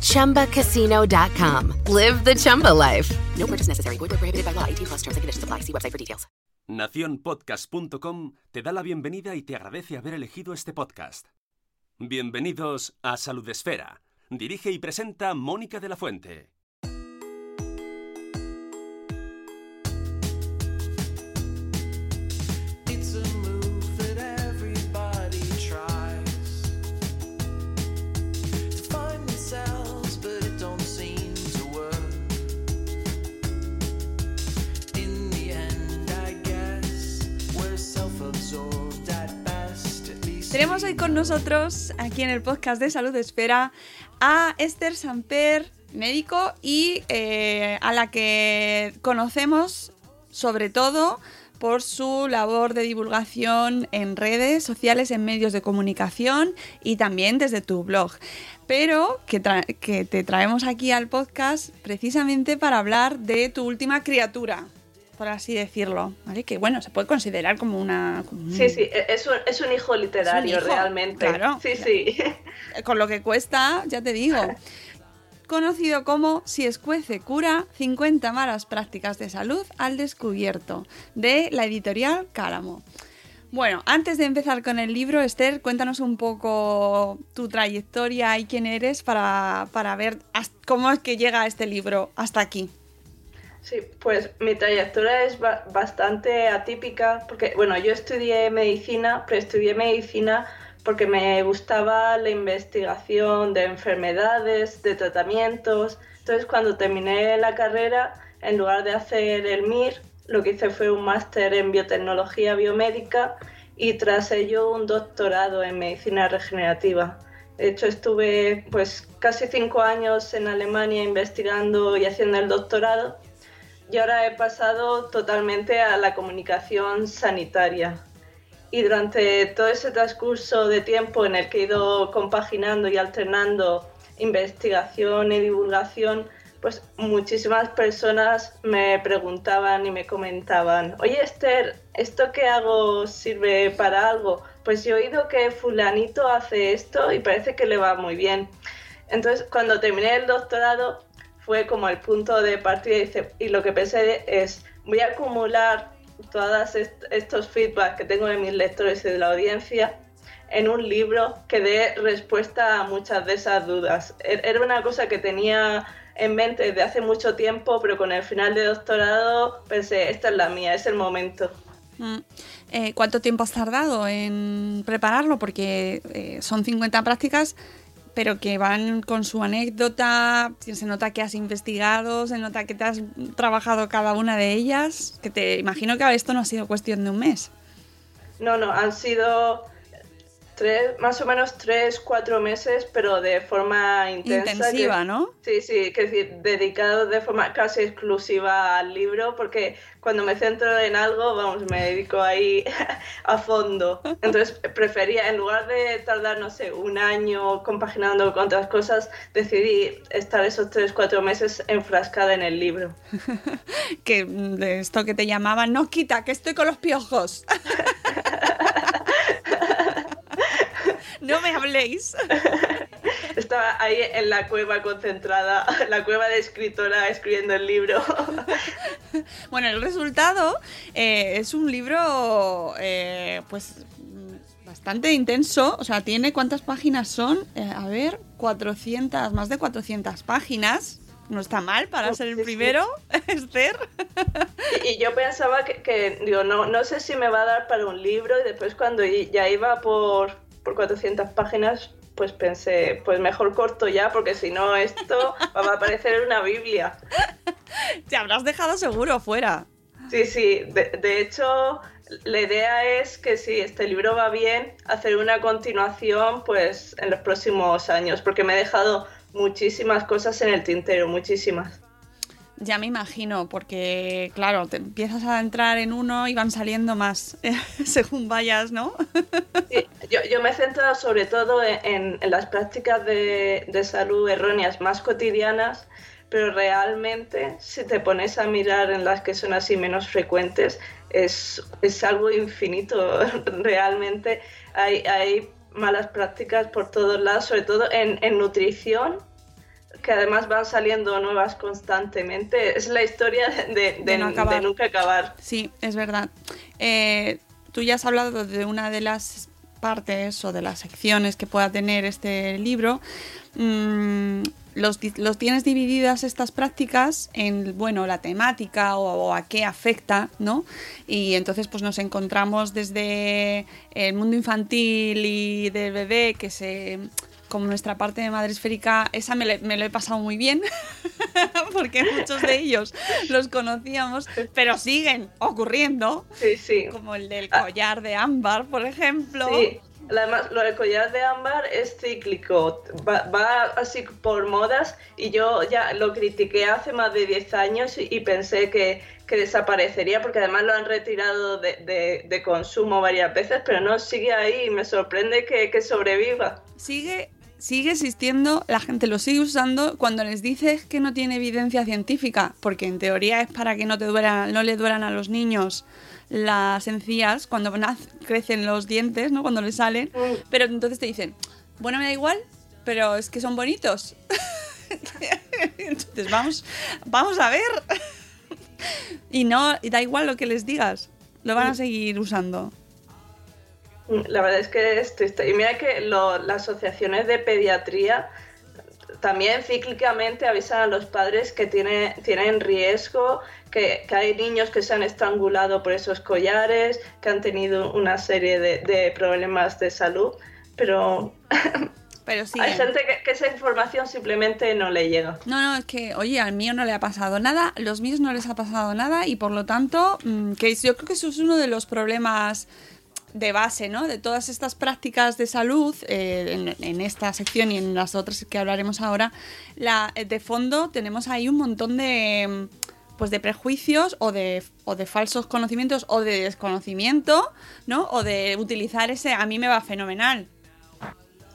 ChumbaCasino.com. Live the Chumba life. No purchase necessary. Void prohibited by law. 18 plus terms and conditions apply. See website for details. Naciónpodcast.com te da la bienvenida y te agradece haber elegido este podcast. Bienvenidos a Salud Esfera. Dirige y presenta Mónica de la Fuente. Tenemos hoy con nosotros, aquí en el podcast de Salud Esfera, a Esther Samper, médico, y eh, a la que conocemos sobre todo por su labor de divulgación en redes sociales, en medios de comunicación y también desde tu blog. Pero que, te traemos aquí al podcast precisamente para hablar de tu última criatura, por así decirlo, ¿vale? Que bueno, se puede considerar como una... como Sí, sí, e- es un, es un hijo literario Es un hijo, realmente. claro. Sí, sí. con lo que cuesta, ya te digo. Conocido como Si escuece cura, 50 malas prácticas de salud al descubierto, de la editorial Cáramo. Bueno, antes de empezar con el libro, Esther, cuéntanos un poco tu trayectoria y quién eres para, para ver hasta- cómo es que llega este libro hasta aquí. Sí, pues mi trayectoria es ba- bastante atípica porque, bueno, yo estudié medicina, pero estudié medicina porque me gustaba la investigación de enfermedades, de tratamientos. Entonces, cuando terminé la carrera, en lugar de hacer el MIR, lo que hice fue un máster en biotecnología biomédica y tras ello un doctorado en medicina regenerativa. De hecho, estuve pues casi cinco años en Alemania investigando y haciendo el doctorado y ahora he pasado totalmente a la comunicación sanitaria. Y durante todo ese transcurso de tiempo en el que he ido compaginando y alternando investigación y divulgación, pues muchísimas personas me preguntaban y me comentaban, oye Esther, ¿esto que hago sirve para algo? Pues yo he oído que fulanito hace esto y parece que le va muy bien. Entonces, cuando terminé el doctorado, fue como el punto de partida y, dice- y lo que pensé es, voy a acumular todos estos feedbacks que tengo de mis lectores y de la audiencia en un libro que dé respuesta a muchas de esas dudas. Er- Era una cosa que tenía en mente desde hace mucho tiempo, pero con el final de doctorado pensé, esta es la mía, es el momento. Mm. Eh, ¿Cuánto tiempo has tardado en prepararlo? Porque eh, son 50 prácticas, pero que van con su anécdota. Se nota que has investigado, se nota que te has trabajado cada una de ellas. Que te imagino que esto no ha sido cuestión de un mes. No, no, han sido tres, más o menos tres, cuatro meses, pero de forma intensa. Intensiva, que- ¿no? Sí, sí, que decir, dedicado de forma casi exclusiva al libro, porque cuando me centro en algo, vamos, me dedico ahí a fondo. Entonces prefería, en lugar de tardar, no sé, un año compaginando con otras cosas, decidí estar esos tres, cuatro meses enfrascada en el libro. Que mm, de esto que te llamaban, no quita, que estoy con los piojos. no me habléis. Estaba ahí en la cueva concentrada, la cueva de escritora escribiendo el libro. Bueno, el resultado eh, es un libro, eh, pues, bastante intenso. O sea, tiene cuántas páginas son? Eh, a ver, 400, más de 400 páginas. No está mal para Oh, ser el primero, Esther. Y, y yo pensaba que, que, digo, no, no sé si me va a dar para un libro y después cuando ya iba por, por 400 páginas, pues pensé, pues mejor corto ya, porque si no esto va a parecer una Biblia. Te habrás dejado seguro fuera. Sí, sí, de, de hecho la idea es que si este libro va bien, hacer una continuación pues en los próximos años, porque me he dejado muchísimas cosas en el tintero, muchísimas. Ya me imagino, porque claro, te empiezas a entrar en uno y van saliendo más según vayas, ¿no? Yo, yo me he centrado sobre todo en, las prácticas de, de salud erróneas más cotidianas, pero realmente si te pones a mirar en las que son así menos frecuentes, es, es algo infinito. Realmente hay, hay malas prácticas por todos lados, sobre todo en, en nutrición, que además van saliendo nuevas constantemente. Es la historia de, de- De no acabar. de nunca acabar. Sí, es verdad. Eh, tú ya has hablado de una de las partes o de las secciones que pueda tener este libro. Mm, los, los tienes divididas estas prácticas en, bueno, la temática o, o a qué afecta, ¿no? Y entonces pues nos encontramos desde el mundo infantil y del bebé que se... Como nuestra parte de madre esférica, esa me, le- me lo he pasado muy bien, porque muchos de ellos los conocíamos, pero siguen ocurriendo, Sí, sí. como el del collar de ámbar, por ejemplo. Sí, además lo del collar de ámbar es cíclico, va, va así por modas y yo ya lo critiqué hace más de 10 años y, y pensé que, que desaparecería porque además lo han retirado de, de- de consumo varias veces, pero no, sigue ahí y me sorprende que, que sobreviva. Sigue, sigue existiendo, la gente lo sigue usando cuando les dices que no tiene evidencia científica, porque en teoría es para que no, te duelan, no le duelan a los niños las encías cuando crecen los dientes, ¿no? Cuando les salen. Pero entonces te dicen, bueno, me da igual, pero es que son bonitos. entonces vamos, vamos a ver. y no, y da igual lo que les digas, lo van a seguir usando. La verdad es que es triste. Y mira que lo- las asociaciones de pediatría también cíclicamente avisan a los padres que tiene, tienen riesgo, que, que hay niños que se han estrangulado por esos collares, que han tenido una serie de, de problemas de salud, pero Pero sí. hay gente que, que esa información simplemente no le llega. No, no, es que, oye, al mío no le ha pasado nada, a los míos no les ha pasado nada y por lo tanto, mm, que yo creo que eso es uno de los problemas de base, ¿no? De todas estas prácticas de salud, eh, en, esta sección y en las otras que hablaremos ahora, la, eh, de fondo tenemos ahí un montón de, mm, pues de prejuicios o de, o de falsos conocimientos o de desconocimiento, ¿no? O de utilizar ese, a mí me va fenomenal.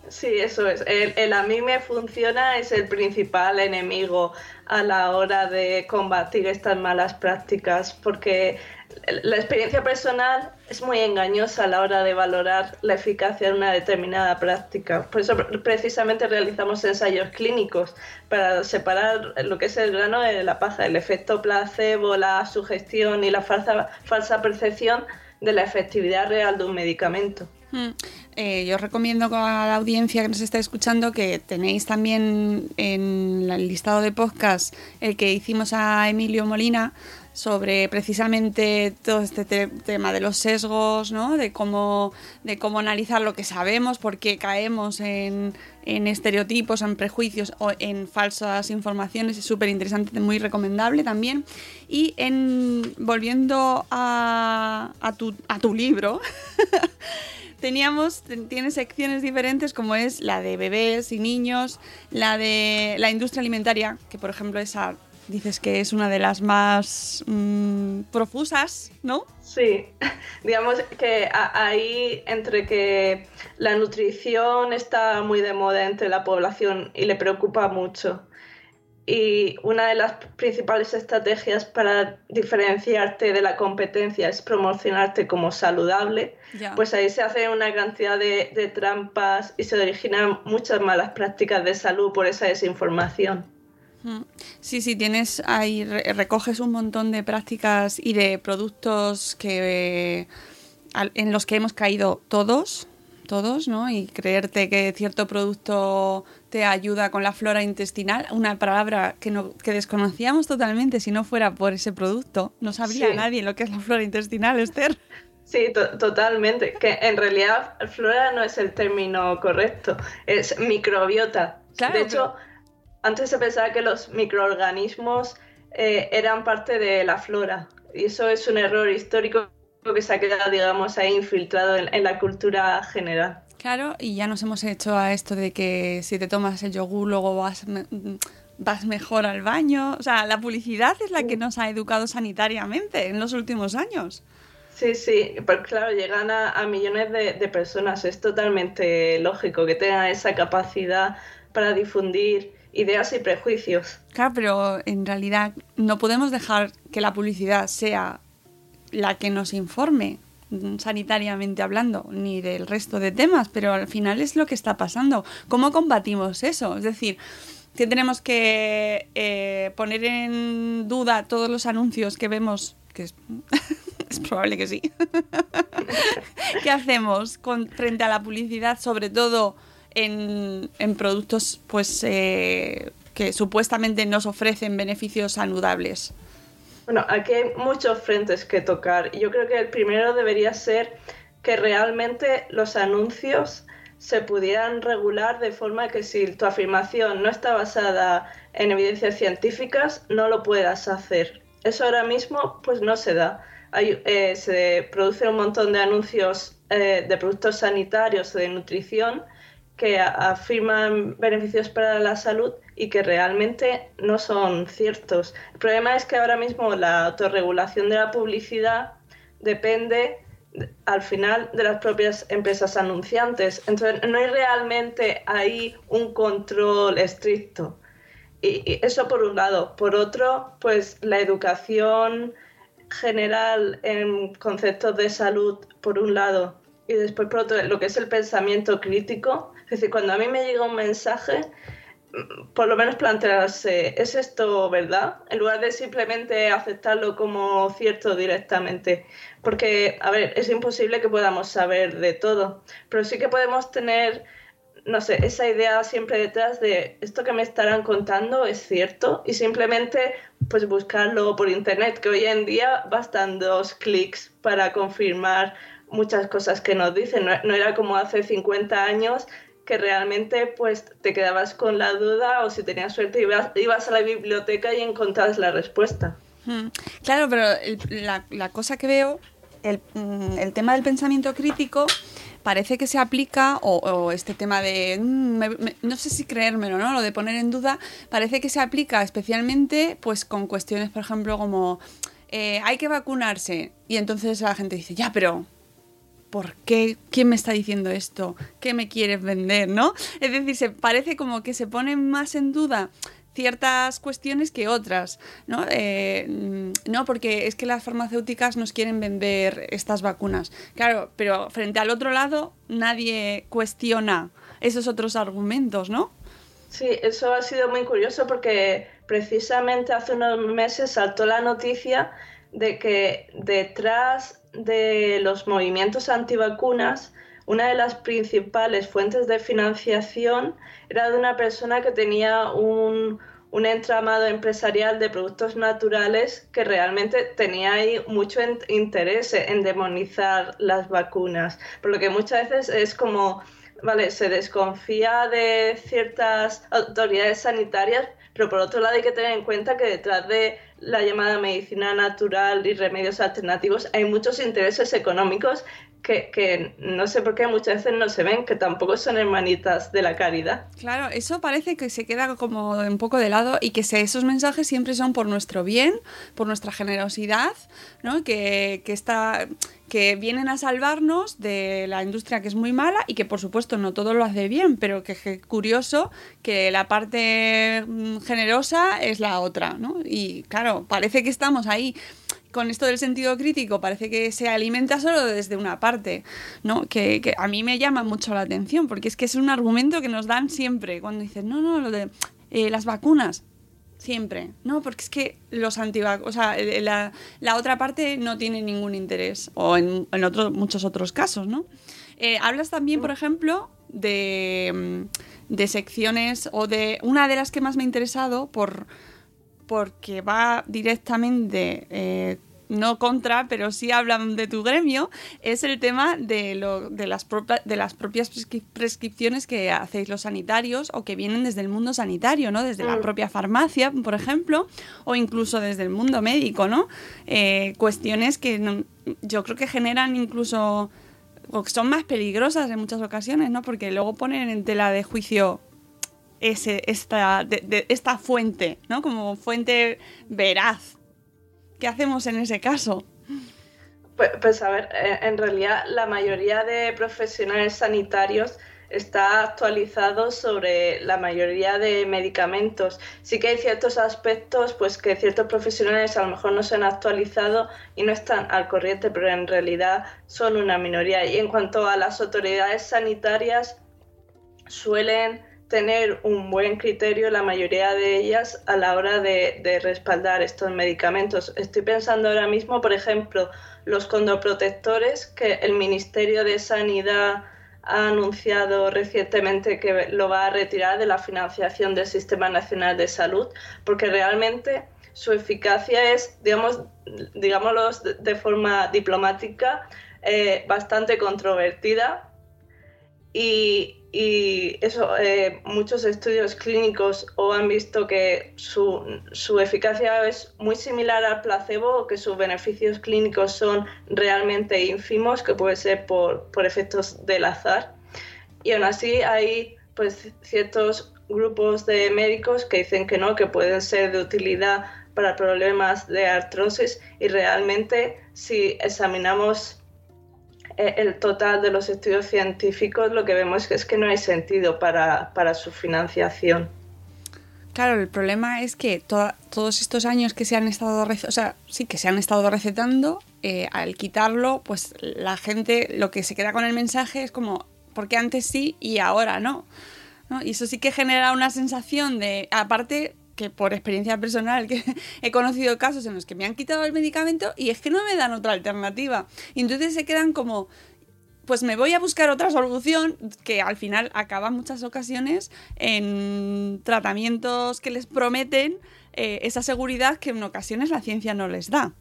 Sí, eso es. El a mí me funciona es el principal enemigo a la hora de combatir estas malas prácticas, porque la experiencia personal es muy engañosa a la hora de valorar la eficacia de una determinada práctica. Por eso pre- precisamente realizamos ensayos clínicos para separar lo que es el grano de la paja, el efecto placebo, la sugestión y la falsa, falsa percepción de la efectividad real de un medicamento. Mm, eh, yo recomiendo a la audiencia que nos está escuchando que tenéis también en el listado de podcast el que hicimos a Emilio Molina sobre precisamente todo este te- tema de los sesgos, ¿no? de, cómo, de cómo analizar lo que sabemos, por qué caemos en, en estereotipos, en prejuicios o en falsas informaciones. Es súper interesante, muy recomendable también. Y en, volviendo a, a, tu, a tu libro, teníamos, ten- tiene secciones diferentes como es la de bebés y niños, la de la industria alimentaria, que por ejemplo esa dices que es una de las más mm, profusas, ¿no? Sí, digamos que ahí entre que la nutrición está muy de moda entre la población y le preocupa mucho. Y una de las principales estrategias para diferenciarte de la competencia es promocionarte como saludable, pues ahí se hace una cantidad de, de trampas y se originan muchas malas prácticas de salud por esa desinformación. Sí, sí, tienes ahí, re- recoges un montón de prácticas y de productos que eh, en los que hemos caído todos, todos, ¿no? Y creerte que cierto producto te ayuda con la flora intestinal, una palabra que, no, que desconocíamos totalmente si no fuera por ese producto. No sabría Sí. nadie lo que es la flora intestinal, Esther. Sí, to- totalmente. Que en realidad flora no es el término correcto, es microbiota. Claro, de hecho, antes se pensaba que los microorganismos eh, eran parte de la flora. Y eso es un error histórico que se ha quedado, digamos, ahí infiltrado en, en la cultura general. Claro, y ya nos hemos hecho a esto de que si te tomas el yogur luego vas, vas mejor al baño. O sea, la publicidad es la que nos ha educado sanitariamente en los últimos años. Sí, sí, pero claro, llegan a, a millones de, de personas. Es totalmente lógico que tengan esa capacidad para difundir ideas y prejuicios. Claro, pero en realidad no podemos dejar que la publicidad sea la que nos informe mm, sanitariamente hablando, ni del resto de temas, pero al final es lo que está pasando. ¿Cómo combatimos eso? Es decir, que tenemos que eh, poner en duda todos los anuncios que vemos, que es, probable que sí. ¿Qué hacemos con, frente a la publicidad, sobre todo en, productos pues eh, que supuestamente nos ofrecen beneficios saludables? Bueno, aquí hay muchos frentes que tocar. Yo creo que el primero debería ser que realmente los anuncios se pudieran regular de forma que si tu afirmación no está basada en evidencias científicas, no lo puedas hacer. Eso ahora mismo pues no se da. Hay, eh, se produce un montón de anuncios eh, de productos sanitarios o de nutrición que afirman beneficios para la salud y que realmente no son ciertos. El problema es que ahora mismo la autorregulación de la publicidad depende de- al final de las propias empresas anunciantes. Entonces no hay realmente ahí un control estricto. Y eso por un lado. Por otro, pues la educación general en conceptos de salud, por un lado, y después por otro, lo que es el pensamiento crítico. Es decir, cuando a mí me llega un mensaje, por lo menos plantearse, ¿es esto verdad? En lugar de simplemente aceptarlo como cierto directamente. Porque, a ver, es imposible que podamos saber de todo, pero sí que podemos tener no sé, esa idea siempre detrás de esto que me estarán contando es cierto y simplemente pues buscarlo por internet, que hoy en día bastan dos clics para confirmar muchas cosas que nos dicen. No, no era como hace 50 años que realmente pues te quedabas con la duda o si tenías suerte ibas, ibas a la biblioteca y encontrabas la respuesta. Mm, Claro, pero la, la cosa que veo, el, mm, el tema del pensamiento crítico parece que se aplica, o, o este tema de, mm, no sé si creérmelo, ¿no? Lo de poner en duda, parece que se aplica especialmente pues con cuestiones, por ejemplo, como eh, hay que vacunarse. Y entonces la gente dice, ya, pero ¿por qué? ¿Quién me está diciendo esto? ¿Qué me quieres vender? ¿No? Es decir, se parece como que se ponen más en duda ciertas cuestiones que otras, ¿no? Eh, mm, no, porque es que las farmacéuticas nos quieren vender estas vacunas. Claro, pero frente al otro lado nadie cuestiona esos otros argumentos, ¿no? Sí, eso ha sido muy curioso porque precisamente hace unos meses saltó la noticia de que detrás de los movimientos antivacunas, una de las principales fuentes de financiación era de una persona que tenía un, un entramado empresarial de productos naturales que realmente tenía ahí mucho interés en demonizar las vacunas. Por lo que muchas veces es como Vale, se desconfía de ciertas autoridades sanitarias, pero por otro lado hay que tener en cuenta que detrás de la llamada medicina natural y remedios alternativos hay muchos intereses económicos que, que no sé por qué muchas veces no se ven, que tampoco son hermanitas de la caridad. Claro, eso parece que se queda como un poco de lado y que se- esos mensajes siempre son por nuestro bien, por nuestra generosidad, ¿no? Que, que, está, que vienen a salvarnos de la industria que es muy mala y que por supuesto no todo lo hace bien, pero que, que curioso que la parte mm, generosa es la otra, ¿no? Y claro, parece que estamos ahí con esto del sentido crítico parece que se alimenta solo desde una parte, ¿no? Que, que a mí me llama mucho la atención, porque es que es un argumento que nos dan siempre, cuando dicen, no, no, lo de eh, las vacunas, siempre, no, porque es que los antivacunas, o sea, la, la otra parte no tiene ningún interés, o en, en otros muchos otros casos, ¿no? Eh, hablas también, por ejemplo, de, mm, de secciones, o de una de las que más me ha interesado por porque va directamente, eh, no contra, pero sí hablan de tu gremio, es el tema de, lo, de, las, propia- de las propias prescri- prescripciones que hacéis los sanitarios o que vienen desde el mundo sanitario, ¿no? Desde la Mm. propia farmacia, por ejemplo, o incluso desde el mundo médico, ¿no? Eh, cuestiones que no- yo creo que generan incluso o que son más peligrosas en muchas ocasiones, ¿no? Porque luego ponen en tela de juicio ese, esta, de- de- esta fuente, ¿no? Como fuente veraz. ¿Qué hacemos en ese caso? Pues, pues, a ver, eh, en realidad la mayoría de profesionales sanitarios está actualizado sobre la mayoría de medicamentos. Sí que hay ciertos aspectos pues que ciertos profesionales a lo mejor no se han actualizado y no están al corriente, pero en realidad son una minoría. Y en cuanto a las autoridades sanitarias, suelen tener un buen criterio la mayoría de ellas a la hora de, de respaldar estos medicamentos. Estoy pensando ahora mismo, por ejemplo, los condoprotectores que el Ministerio de Sanidad ha anunciado recientemente que lo va a retirar de la financiación del Sistema Nacional de Salud, porque realmente su eficacia es, digamos, digámoslo de, forma diplomática, eh, bastante controvertida y, y eso, eh, muchos estudios clínicos o han visto que su, su, eficacia es muy similar al placebo o que sus beneficios clínicos son realmente ínfimos, que puede ser por, por efectos del azar. Y aún así hay pues, ciertos grupos de médicos que dicen que no, que pueden ser de utilidad para problemas de artrosis y realmente si examinamos el total de los estudios científicos, lo que vemos es que no hay sentido para, para su financiación. Claro, el problema es que to todos estos años que se han estado, o sea, sí que se han estado recetando, eh, al quitarlo, pues la gente lo que se queda con el mensaje es como, porque antes sí y ahora. ¿no? Y eso sí que genera una sensación de, aparte que por experiencia personal que he conocido casos en los que me han quitado el medicamento y es que no me dan otra alternativa. Y entonces se quedan como, pues me voy a buscar otra solución que al final acaba en muchas ocasiones en tratamientos que les prometen eh, esa seguridad que en ocasiones la ciencia no les da.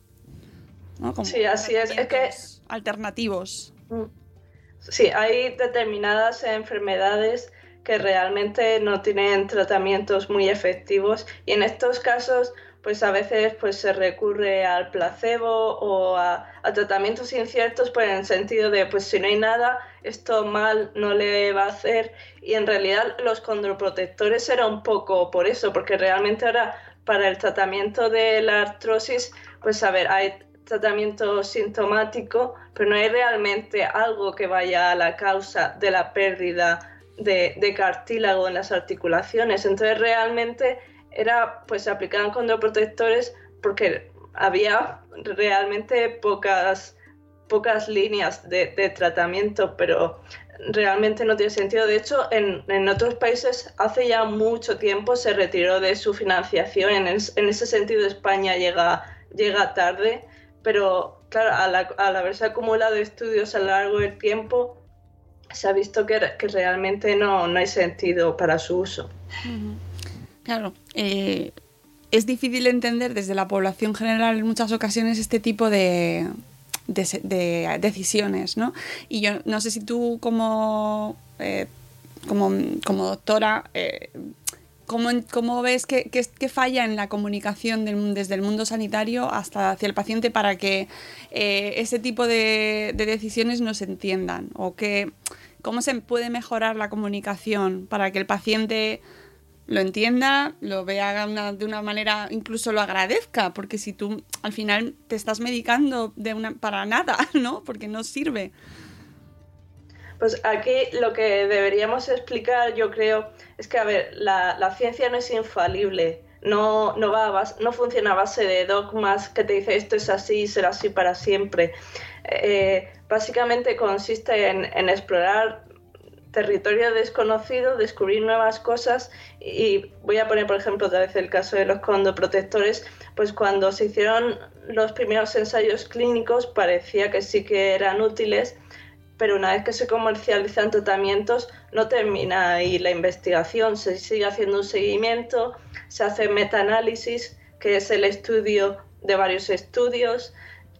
¿no? Como sí, así es. Es que alternativos. Sí, hay determinadas enfermedades que realmente no tienen tratamientos muy efectivos. Y en estos casos pues a veces pues se recurre al placebo o a, a, tratamientos inciertos pues en el sentido de pues si no hay nada esto mal no le va a hacer. Y en realidad los condroprotectores era un poco por eso porque realmente ahora para el tratamiento de la artrosis pues a ver hay tratamiento sintomático pero no hay realmente algo que vaya a la causa de la pérdida de, cartílago en las articulaciones. Entonces realmente era, pues se aplicaban condroprotectores porque había realmente pocas, pocas líneas de, tratamiento, pero realmente no tiene sentido. De hecho, en, en, otros países hace ya mucho tiempo se retiró de su financiación. En ese sentido España llega, llega tarde, pero claro, al, al haberse acumulado estudios a lo largo del tiempo, se ha visto que, que realmente no, no, hay sentido para su uso. Claro, eh, es difícil entender desde la población general en muchas ocasiones este tipo de, de, de decisiones, ¿no? Y yo no sé si tú como, eh, como, como, doctora... Eh, ¿Cómo, ¿Cómo, ves que, que, falla en la comunicación desde el mundo sanitario hasta hacia el paciente para que eh, ese tipo de, de, decisiones no se entiendan? ¿O que, cómo se puede mejorar la comunicación para que el paciente lo entienda, lo vea de una manera, incluso lo agradezca? Porque si tú al final te estás medicando de una, para nada, ¿no? Porque no sirve. Pues aquí lo que deberíamos explicar, yo creo, es que, a ver, la, la ciencia no es infalible, no, no, va a base, no funciona a base de dogmas que te dice esto es así y será así para siempre. Eh, básicamente consiste en, explorar territorio desconocido, descubrir nuevas cosas y voy a poner, por ejemplo, otra vez el caso de los condoprotectores, pues cuando se hicieron los primeros ensayos clínicos parecía que sí que eran útiles, pero una vez que se comercializan tratamientos no termina ahí la investigación, se sigue haciendo un seguimiento, se hace metaanálisis, que es el estudio de varios estudios.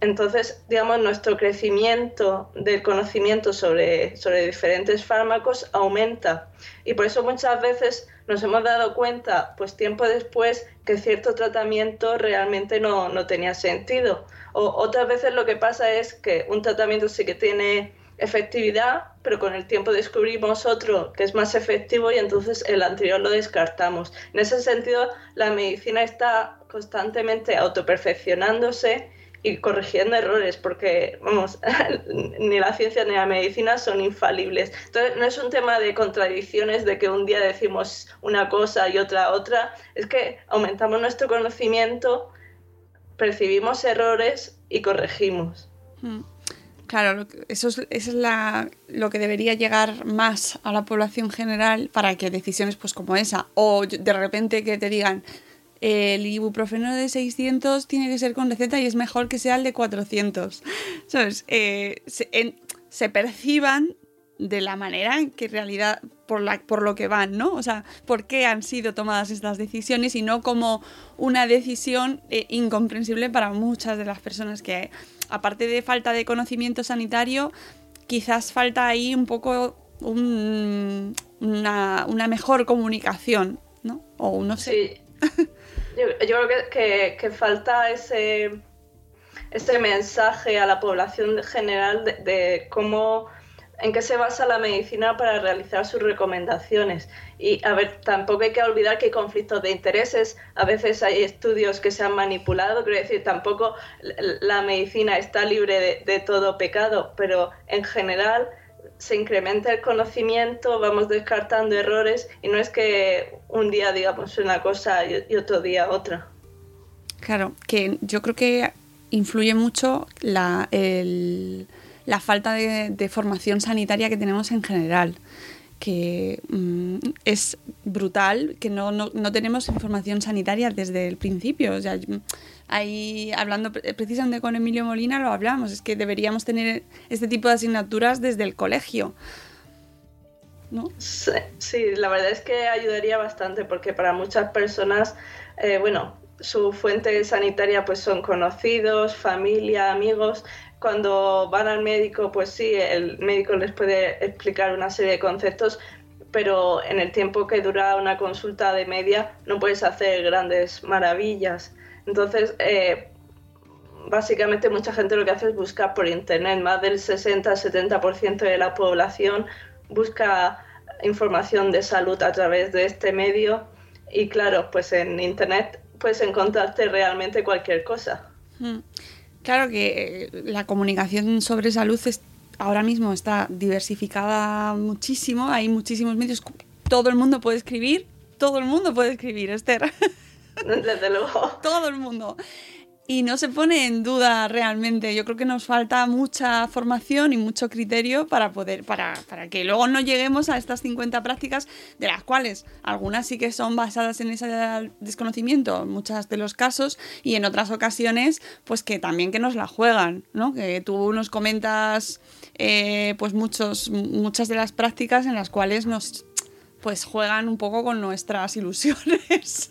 Entonces, digamos, nuestro crecimiento del conocimiento sobre, sobre diferentes fármacos aumenta. Y por eso muchas veces nos hemos dado cuenta, pues tiempo después, que cierto tratamiento realmente no, no tenía sentido. O otras veces lo que pasa es que un tratamiento sí que tiene efectividad, pero con el tiempo descubrimos otro que es más efectivo y entonces el anterior lo descartamos. En ese sentido, la medicina está constantemente autoperfeccionándose y corrigiendo errores, porque, vamos, ni la ciencia ni la medicina son infalibles. Entonces, no es un tema de contradicciones, de que un día decimos una cosa y otra otra, es que aumentamos nuestro conocimiento, percibimos errores y corregimos. Mm. Claro, eso es, eso es la, lo que debería llegar más a la población general para que decisiones pues como esa, o de repente que te digan el ibuprofeno de 600 tiene que ser con receta y es mejor que sea el de 400, ¿sabes? Eh, se, en- se perciban de la manera en que en realidad por, la, por lo que van, ¿no? O sea, por qué han sido tomadas estas decisiones y no como una decisión eh, incomprensible para muchas de las personas que, aparte de falta de conocimiento sanitario, quizás falta ahí un poco un- una, una mejor comunicación, ¿no? O no sé. Sí. Yo, yo creo que, que- falta ese, ese mensaje a la población general de, cómo, en qué se basa la medicina para realizar sus recomendaciones. Y a ver, tampoco hay que olvidar que hay conflictos de intereses, a veces hay estudios que se han manipulado, quiero decir, tampoco la medicina está libre de todo pecado, pero en general se incrementa el conocimiento, vamos descartando errores y no es que un día digamos una cosa y, otro día otra. Claro, que yo creo que influye mucho la, el- la falta de, de formación sanitaria que tenemos en general, que mm, es brutal que no, no, no tenemos información sanitaria desde el principio. O sea, ahí hablando pre- precisamente con Emilio Molina lo hablamos, es que deberíamos tener este tipo de asignaturas desde el colegio. ¿no? Sí, la verdad es que ayudaría bastante porque para muchas personas, eh, bueno, su fuente sanitaria pues son conocidos, familia, amigos. Cuando van al médico, pues sí, el médico les puede explicar una serie de conceptos, pero en el tiempo que dura una consulta de media no puedes hacer grandes maravillas. Entonces, eh, básicamente mucha gente lo que hace es buscar por internet. Más del 60-70% de la población busca información de salud a través de este medio y claro, pues en internet puedes encontrarte realmente cualquier cosa. Mm. Claro que eh, la comunicación sobre salud es- ahora mismo está diversificada muchísimo, hay muchísimos medios, todo el mundo puede escribir, todo el mundo puede escribir, Esther, Desde luego. todo el mundo. Y no se pone en duda realmente. Yo creo que nos falta mucha formación y mucho criterio para poder, para, para que luego no lleguemos a estas 50 prácticas, de las cuales algunas sí que son basadas en ese desconocimiento, en muchos de los casos, y en otras ocasiones, pues que también que nos la juegan, ¿no? Que tú nos comentas eh, pues muchos, muchas de las prácticas en las cuales nos pues juegan un poco con nuestras ilusiones.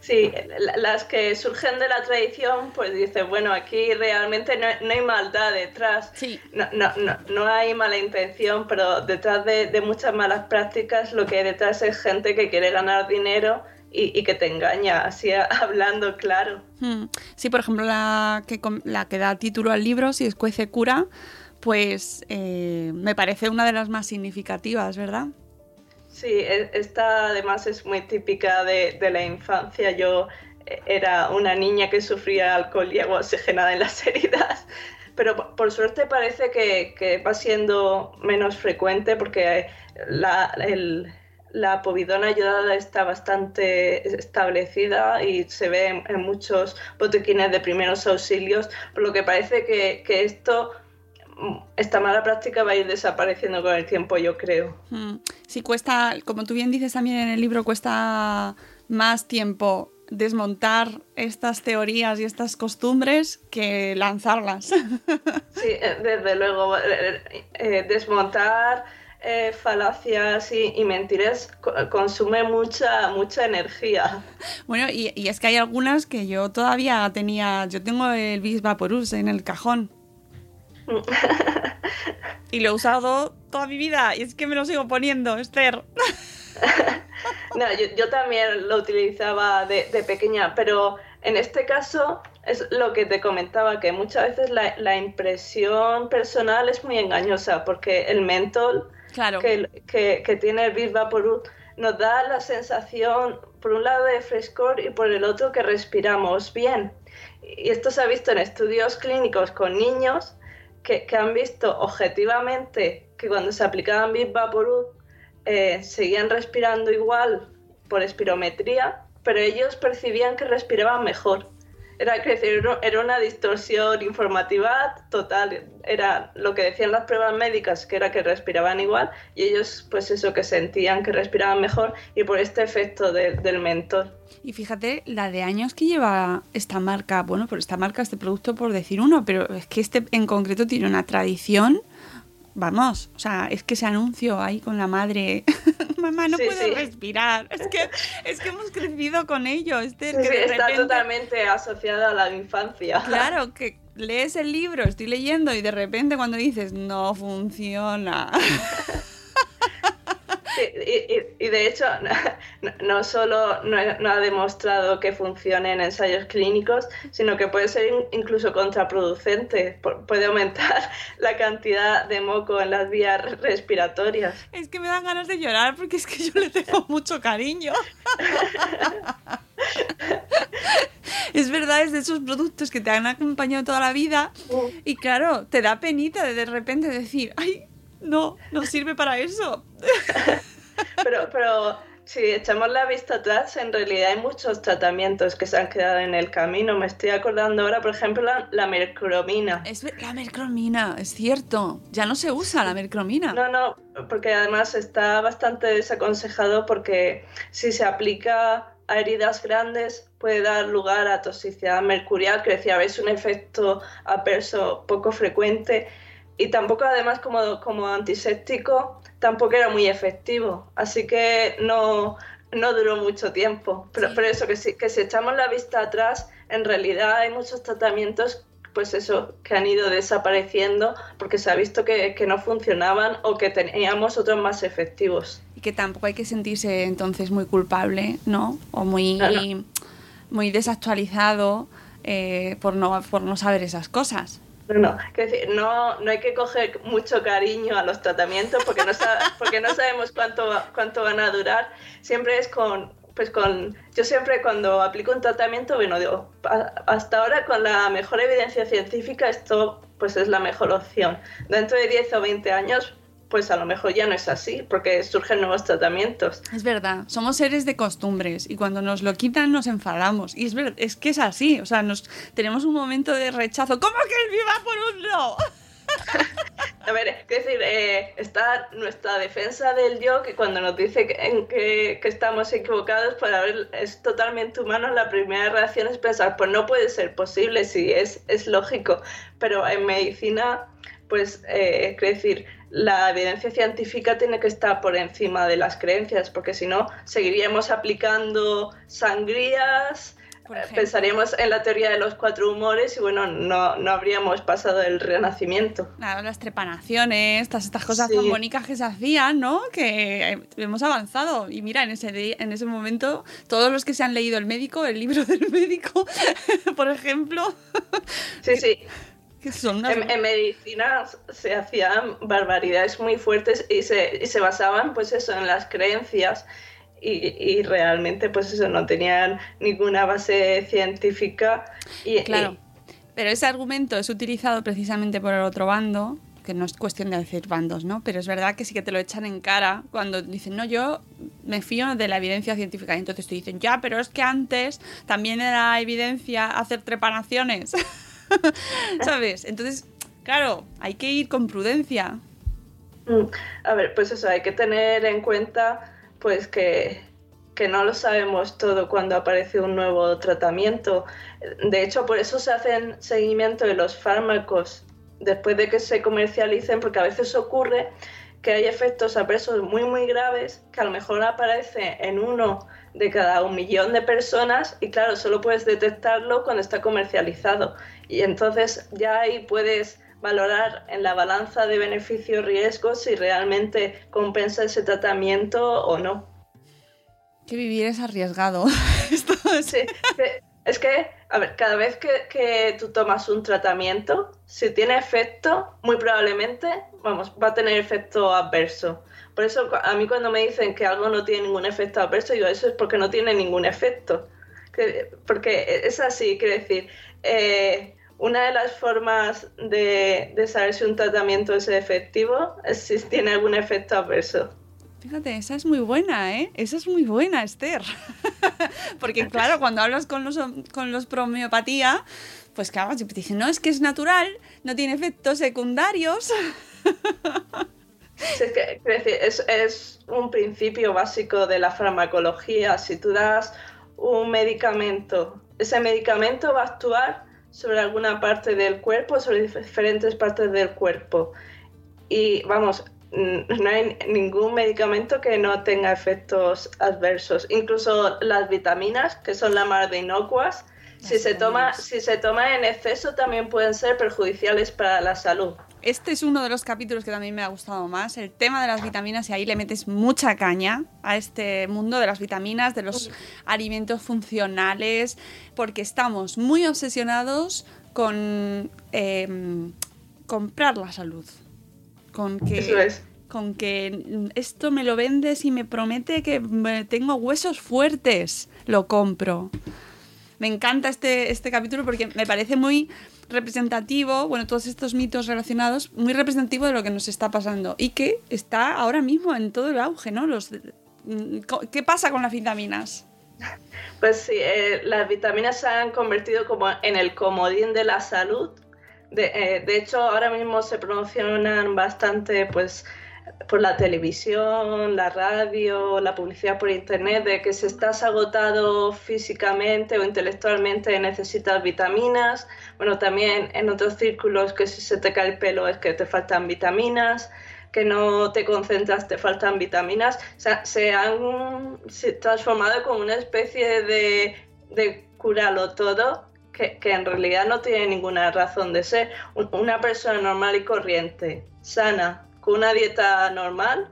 Sí, la- las que surgen de la tradición, pues dices, bueno, aquí realmente no, no hay maldad detrás. Sí. No, no, no, no hay mala intención, pero detrás de, de muchas malas prácticas lo que hay detrás es gente que quiere ganar dinero y, y que te engaña, así hablando claro. Hmm. Sí, por ejemplo, la que, la que da título al libro, Si escuece cura, pues eh, me parece una de las más significativas, ¿verdad? Sí, e- esta además es muy típica de, la infancia. Yo eh, era una niña que sufría alcohol y agua oxigenada en las heridas, pero po- por suerte parece que, va siendo menos frecuente porque la, el- la povidona ayudada está bastante establecida y se ve en, muchos botequines de primeros auxilios, por lo que parece que, esto, esta mala práctica va a ir desapareciendo con el tiempo, yo creo. Hmm. Sí, cuesta, como tú bien dices también en el libro, cuesta más tiempo desmontar estas teorías y estas costumbres que lanzarlas. Sí, eh, desde luego, eh, eh, desmontar eh, falacias y, y mentiras co- consume mucha, mucha energía. bueno, y, y es que hay algunas que yo todavía tenía, yo tengo el Bis Vaporus en el cajón. Y lo he usado toda mi vida y es que me lo sigo poniendo, Esther. No, yo, yo también lo utilizaba de, de pequeña, pero en este caso es lo que te comentaba, que muchas veces la, la impresión personal es muy engañosa, porque el mentol Claro. que, que, que tiene el Big Vaporub nos da la sensación, por un lado, de frescor y por el otro que respiramos bien. Y esto se ha visto en estudios clínicos con niños que, han visto objetivamente que cuando se aplicaban Big Vaporub eh, seguían respirando igual por espirometría, pero ellos percibían que respiraban mejor. Era, decir, era- una distorsión informativa total. Era lo que decían las pruebas médicas, que era que respiraban igual, y ellos, pues eso, que sentían que respiraban mejor, y por este efecto de- del mentol. Y fíjate la de años que lleva esta marca, bueno, por esta marca, este producto, por decir uno, pero es que este en concreto tiene una tradición. Vamos, o sea, es que ese anuncio ahí con la madre, mamá, no Sí, puedo sí. respirar. Es que, es que hemos crecido con ello, Esther, Sí, que de está repente- totalmente asociada a la infancia. Claro, que lees el libro, estoy leyendo y de repente cuando dices, no funciona. Sí, y, y- y de hecho, no, no solo no, no ha demostrado que funcione en ensayos clínicos, sino que puede ser in- incluso contraproducente. Pu- Puede aumentar la cantidad de moco en las vías re- respiratorias. Es que me dan ganas de llorar porque es que yo le tengo mucho cariño. Es verdad, es de esos productos que te han acompañado toda la vida y claro, te da penita de de repente decir, ay, no, no sirve para eso. Pero, pero si echamos la vista atrás, en realidad hay muchos tratamientos que se han quedado en el camino. Me estoy acordando ahora, por ejemplo, la, la mercromina. Es la mercromina, es cierto, ya no se usa la mercromina. No, no, porque además está bastante desaconsejado porque si se aplica a heridas grandes puede dar lugar a toxicidad mercurial, que decía, es un efecto adverso poco frecuente y tampoco además como, como antiséptico tampoco era muy efectivo, así que no, no duró mucho tiempo. Pero, Sí. pero eso, que si, que si echamos la vista atrás, en realidad hay muchos tratamientos pues eso, que han ido desapareciendo porque se ha visto que, que no funcionaban o que teníamos otros más efectivos. Y que tampoco hay que sentirse entonces muy culpable, ¿no? O muy, No, no. muy desactualizado eh, por, no, por no saber esas cosas. No, no, decir, no, no hay que coger mucho cariño a los tratamientos porque no, porque no sabemos cuánto, cuánto van a durar. Siempre es con, pues con, yo siempre cuando aplico un tratamiento, bueno, digo, "A- hasta ahora con la mejor evidencia científica esto pues es la mejor opción. Dentro de 10 o 20 años, pues a lo mejor ya no es así porque surgen nuevos tratamientos. Es verdad, somos seres de costumbres y cuando nos lo quitan nos enfadamos. Y es, ver- es que es así, o sea, nos tenemos un momento de rechazo. ¿Cómo que el viva por un no? A ver, es decir, eh, está nuestra defensa del yo que cuando nos dice que, en que, que estamos equivocados, pues a ver, es totalmente humano. La primera reacción es pensar, pues no puede ser posible, sí, es, es lógico. Pero en medicina, pues, eh, es decir, la evidencia científica tiene que estar por encima de las creencias, porque si no, seguiríamos aplicando sangrías. Eh. Pensaríamos en la teoría de los cuatro humores y bueno, no, no habríamos pasado el renacimiento. Claro, las trepanaciones, todas estas cosas Sí. tan bonitas que se hacían, ¿no? Que eh, hemos avanzado. Y mira, en ese, en ese momento, todos los que se han leído el médico, el libro del médico, por ejemplo, Sí, sí. Que son unas... En, en medicina se hacían barbaridades muy fuertes y se, y se basaban, pues eso, en las creencias y, y realmente, pues eso, no tenían ninguna base científica. Y, Claro. Pero ese argumento es utilizado precisamente por el otro bando, que no es cuestión de decir bandos, ¿no? Pero es verdad que sí que te lo echan en cara cuando dicen, no, yo me fío de la evidencia científica. Y entonces te dicen, ya, pero es que antes también era evidencia hacer trepanaciones. ¿Sabes? Entonces, claro, hay que ir con prudencia. Mm, a ver, pues eso, hay que tener en cuenta, pues que que no lo sabemos todo cuando aparece un nuevo tratamiento. De hecho, por eso se hacen seguimiento de los fármacos después de que se comercialicen, porque a veces ocurre que hay efectos adversos muy, muy graves que a lo mejor aparece en uno de cada un millón de personas y claro, solo puedes detectarlo cuando está comercializado. Y entonces ya ahí puedes valorar en la balanza de beneficio-riesgo si realmente compensa ese tratamiento o no. Que vivir es arriesgado. Esto es- Sí, que- es que a ver, cada vez que, que tú tomas un tratamiento, si tiene efecto, muy probablemente, vamos, va a tener efecto adverso. Por eso a mí cuando me dicen que algo no tiene ningún efecto adverso, digo, eso es porque no tiene ningún efecto. Que- porque es así, quiero decir, eh, una de las formas de, de saber si un tratamiento es efectivo es si tiene algún efecto adverso. Fíjate, esa es muy buena, ¿eh? Esa es muy buena, Esther. Porque claro, cuando hablas con los, con los pro homeopatía, pues claro, siempre te dicen, no, es que es natural, no tiene efectos secundarios. Sí, es, que, es, es un principio básico de la farmacología. Si tú das un medicamento, ese medicamento va a actuar sobre alguna parte del cuerpo, sobre diferentes partes del cuerpo. Y vamos, no hay ningún medicamento que no tenga efectos adversos. Incluso las vitaminas, que son la mar de inocuas, si se, toma, si se toma en exceso también pueden ser perjudiciales para la salud. Este es uno de los capítulos que también me ha gustado más, el tema de las vitaminas, y ahí le metes mucha caña a este mundo de las vitaminas, de los alimentos funcionales, porque estamos muy obsesionados con eh, comprar la salud. Con que, Eso es. con que esto me lo vendes y me promete que tengo huesos fuertes, lo compro. Me encanta este, este capítulo porque me parece muy representativo, bueno, todos estos mitos relacionados, muy representativo de lo que nos está pasando y que está ahora mismo en todo el auge, ¿no? Los, mm, ¿Qué pasa con las vitaminas? Pues sí, eh, las vitaminas se han convertido como en el comodín de la salud. De, eh, de hecho, ahora mismo se promocionan bastante, pues, por la televisión, la radio, la publicidad por internet, de que si estás agotado físicamente o intelectualmente necesitas vitaminas. Bueno, también en otros círculos que si se te cae el pelo es que te faltan vitaminas que no te concentras, te faltan vitaminas, o sea, se han transformado como una especie de, de curarlo todo, que, que en realidad no tiene ninguna razón de ser. Un- Una persona normal y corriente, sana, con una dieta normal,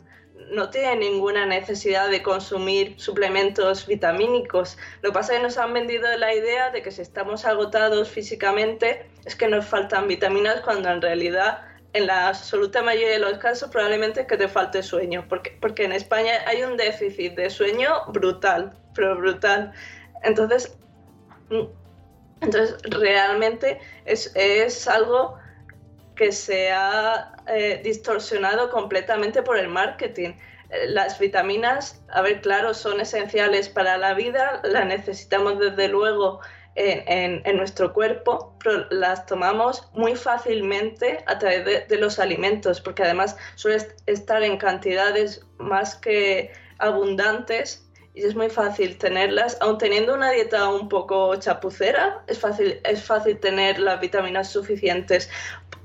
no tiene ninguna necesidad de consumir suplementos vitamínicos. Lo que pasa es que nos han vendido la idea de que si estamos agotados físicamente es que nos faltan vitaminas cuando en realidad en la absoluta mayoría de los casos probablemente es que te falte sueño, porque, porque en España hay un déficit de sueño brutal, pero brutal. Entonces, entonces realmente es, es algo que se ha eh, distorsionado completamente por el marketing. Eh, Las vitaminas, a ver, claro, son esenciales para la vida, las necesitamos desde luego en, nuestro cuerpo, pero las tomamos muy fácilmente a través de, de los alimentos, porque además suele est- estar en cantidades más que abundantes y es muy fácil tenerlas, aun teniendo una dieta un poco chapucera, es fácil, es fácil tener las vitaminas suficientes.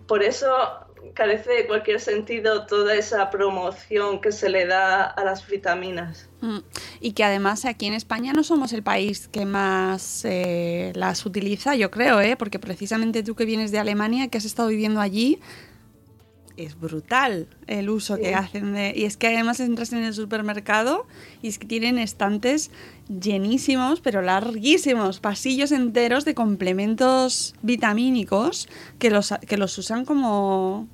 Por eso carece de cualquier sentido toda esa promoción que se le da a las vitaminas. Mm, Y que además aquí en España no somos el país que más eh, las utiliza, yo creo, ¿eh? porque precisamente tú que vienes de Alemania, que has estado viviendo allí, es brutal el uso que hacen. de- y es que además entras en el supermercado y es que tienen estantes llenísimos, pero larguísimos, pasillos enteros de complementos vitamínicos que los, que los usan como,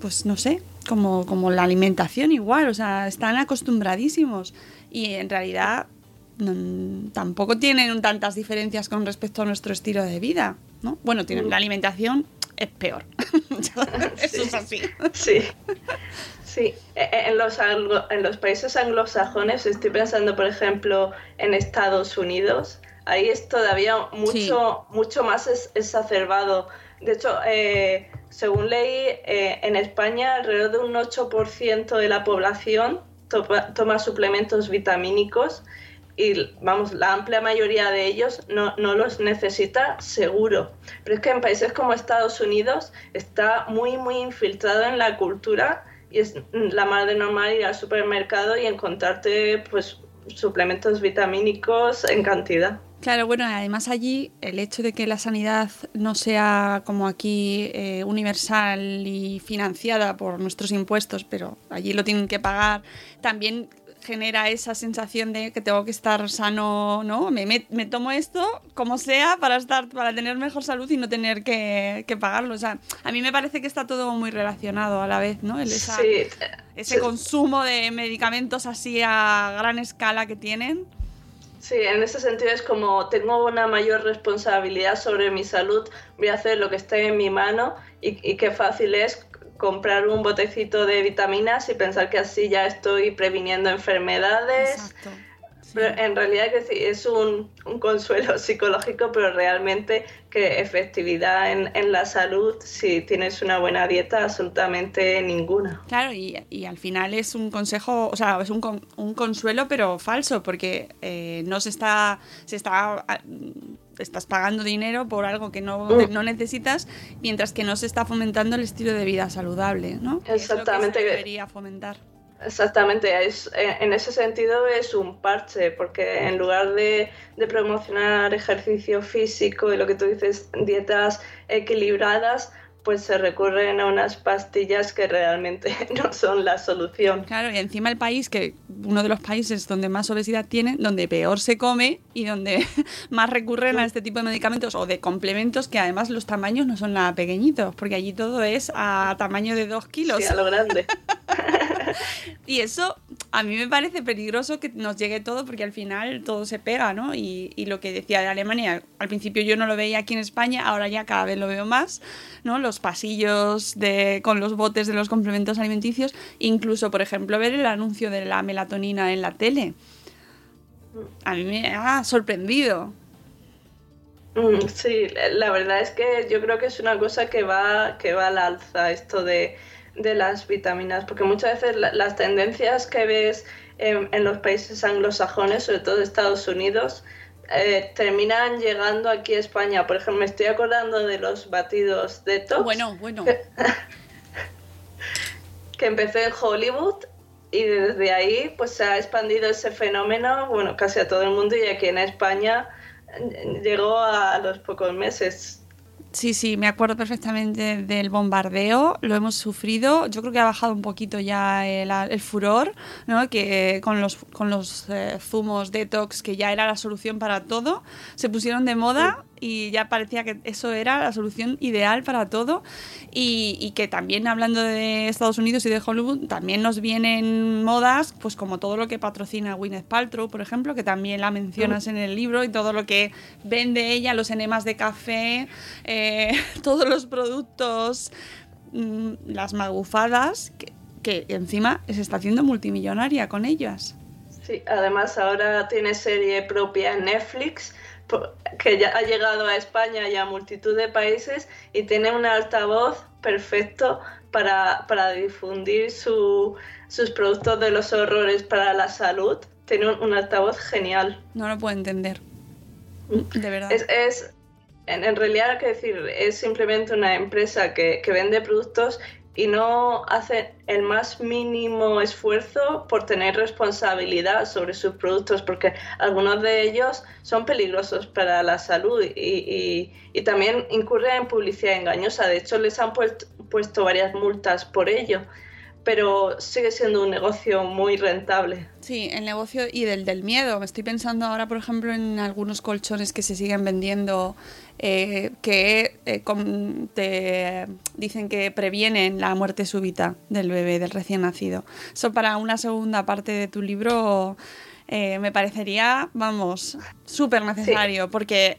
pues no sé, como, como la alimentación igual, o sea, están acostumbradísimos y en realidad no- tampoco tienen tantas diferencias con respecto a nuestro estilo de vida, ¿no? Bueno, tienen la alimentación es peor. Eso es así. Sí, sí. E- e- En los, anglo- en los países anglosajones, estoy pensando, por ejemplo, en Estados Unidos, ahí es todavía mucho, mucho más es- exacerbado. De hecho, eh, según leí, eh, en España alrededor de un 8% de la población toma suplementos vitamínicos y vamos, la amplia mayoría de ellos no, no los necesita seguro. Pero es que en países como Estados Unidos está muy, muy infiltrado en la cultura y es la más de normal ir al supermercado y encontrarte pues suplementos vitamínicos en cantidad. Claro, bueno, además allí el hecho de que la sanidad no sea como aquí eh, universal y financiada por nuestros impuestos, pero allí lo tienen que pagar, también genera esa sensación de que tengo que estar sano, ¿no? Me, me- me tomo esto como sea para estar, para tener mejor salud y no tener que, que pagarlo. O sea, a mí me parece que está todo muy relacionado a la vez, ¿no? El- esa- Sí, ese sí. consumo de medicamentos así a gran escala que tienen. Sí, en ese sentido es como tengo una mayor responsabilidad sobre mi salud, voy a hacer lo que esté en mi mano y, qué fácil es comprar un botecito de vitaminas y pensar que así ya estoy previniendo enfermedades. Exacto. Sí. Pero en realidad que sí, es un, un consuelo psicológico, pero realmente que efectividad en, en la salud, si tienes una buena dieta, absolutamente ninguna. Claro, y, y al final es un consejo, o sea, es un, con- un consuelo, pero falso, porque eh, no se está, se está, ah, estás pagando dinero por algo que no, Mm. no necesitas, mientras que no se está fomentando el estilo de vida saludable, ¿no? Que es lo que Exactamente. se debería fomentar. Exactamente, es, en en ese sentido es un parche, porque en lugar de, de promocionar ejercicio físico y lo que tú dices, dietas equilibradas, pues se recurren a unas pastillas que realmente no son la solución. Claro, y encima el país, que uno de los países donde más obesidad tiene, donde peor se come y donde más recurren a este tipo de medicamentos o de complementos que además los tamaños no son nada pequeñitos, porque allí todo es a tamaño de dos kilos. Sí, a lo grande. Y eso a mí me parece peligroso que nos llegue todo porque al final todo se pega, ¿no? Y, lo que decía de Alemania, al principio yo no lo veía aquí en España, ahora ya cada vez lo veo más, ¿no? Los pasillos de, con los botes de los complementos alimenticios, incluso, por ejemplo, ver el anuncio de la melatonina en la tele. A mí me ha sorprendido. Mm, Sí, la verdad es que yo creo que es una cosa que va, que va al alza esto de, de las vitaminas, porque muchas veces la- las tendencias que ves en, en los países anglosajones, sobre todo Estados Unidos, eh, terminan llegando aquí a España. Por ejemplo, me estoy acordando de los batidos detox, Bueno, bueno. que empezó en Hollywood y desde ahí pues se ha expandido ese fenómeno, bueno, casi a todo el mundo y aquí en España eh, llegó a los pocos meses. Sí, sí, me acuerdo perfectamente del bombardeo, lo hemos sufrido, yo creo que ha bajado un poquito ya el, furor, ¿no? que con los, con los eh, zumos detox, que ya era la solución para todo, se pusieron de moda y ya parecía que eso era la solución ideal para todo y, y que también hablando de Estados Unidos y de Hollywood, también nos vienen modas, pues como todo lo que patrocina Gwyneth Paltrow, por ejemplo, que también la mencionas en el libro y todo lo que vende ella, los enemas de café, eh, todos los productos, mm, las magufadas, que, que encima se está haciendo multimillonaria con ellas. Sí, además ahora tiene serie propia en Netflix que ya ha llegado a España y a multitud de países y tiene un altavoz perfecto para, para difundir su- sus productos de los horrores para la salud. Tiene un, un altavoz genial. No lo puedo entender. De verdad. Es, es- en, en realidad, hay que decir, es simplemente una empresa que, que vende productos y no hace el más mínimo esfuerzo por tener responsabilidad sobre sus productos, porque algunos de ellos son peligrosos para la salud y, y- también incurren en publicidad engañosa. De hecho, les han puesto, puesto varias multas por ello, pero sigue siendo un negocio muy rentable. Sí, el negocio y del, del miedo. Estoy pensando ahora, por ejemplo, en algunos colchones que se siguen vendiendo eh, que eh, te dicen que previenen la muerte súbita del bebé, del recién nacido. Eso para una segunda parte de tu libro eh, me parecería, vamos, súper necesario, porque,